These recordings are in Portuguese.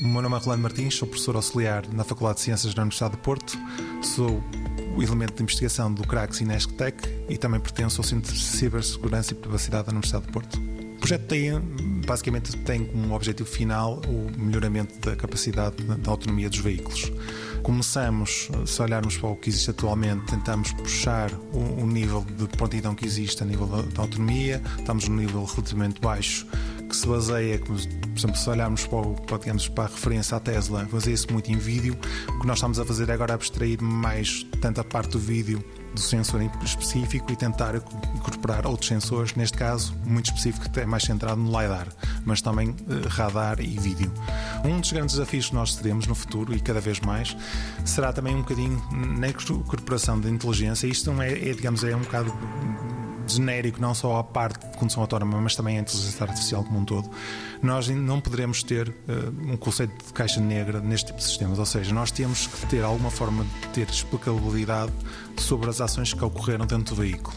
meu nome é Rolando Martins, sou professor auxiliar na Faculdade de Ciências da Universidade de Porto, sou o elemento de investigação do CRAX Inestec e também pertenço ao Centro de Cibersegurança e Privacidade da Universidade de Porto. O projeto tem, basicamente tem como objetivo final o melhoramento da capacidade da autonomia dos veículos. Começamos, se olharmos para o que existe atualmente, tentamos puxar o, o nível de prontidão que existe a nível da, da autonomia, estamos num nível relativamente baixo que se baseia, por exemplo, se olharmos para, para, digamos, para a referência à Tesla, baseia-se muito em vídeo. O que nós estamos a fazer agora é abstrair mais tanto a parte do vídeo do sensor específico e tentar incorporar outros sensores, neste caso muito específico, que é mais centrado no LiDAR, mas também eh, radar e vídeo. Um dos grandes desafios que nós teremos no futuro e cada vez mais será também um bocadinho na incorporação da inteligência. Isto não é, é digamos, é um bocado genérico, não só a parte de condução autónoma, mas também a inteligência artificial como um todo, nós não poderemos ter uh, um conceito de caixa negra neste tipo de sistemas. Ou seja, nós temos que ter alguma forma de ter explicabilidade sobre as ações que ocorreram dentro do veículo.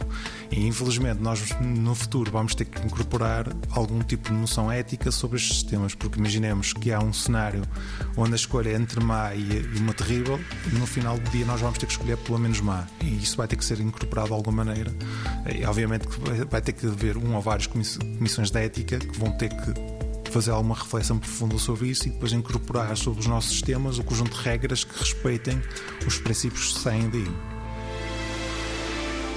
E infelizmente nós no futuro vamos ter que incorporar algum tipo de noção ética sobre estes sistemas, porque imaginemos que há um cenário onde a escolha é entre má e uma terrível, e no final do dia nós vamos ter que escolher pelo menos má. E isso vai ter que ser incorporado de alguma maneira. E, obviamente que vai ter que haver um ou várias comissões de ética que vão ter que fazer alguma reflexão profunda sobre isso e depois incorporar sobre os nossos sistemas o conjunto de regras que respeitem os princípios que saem daí.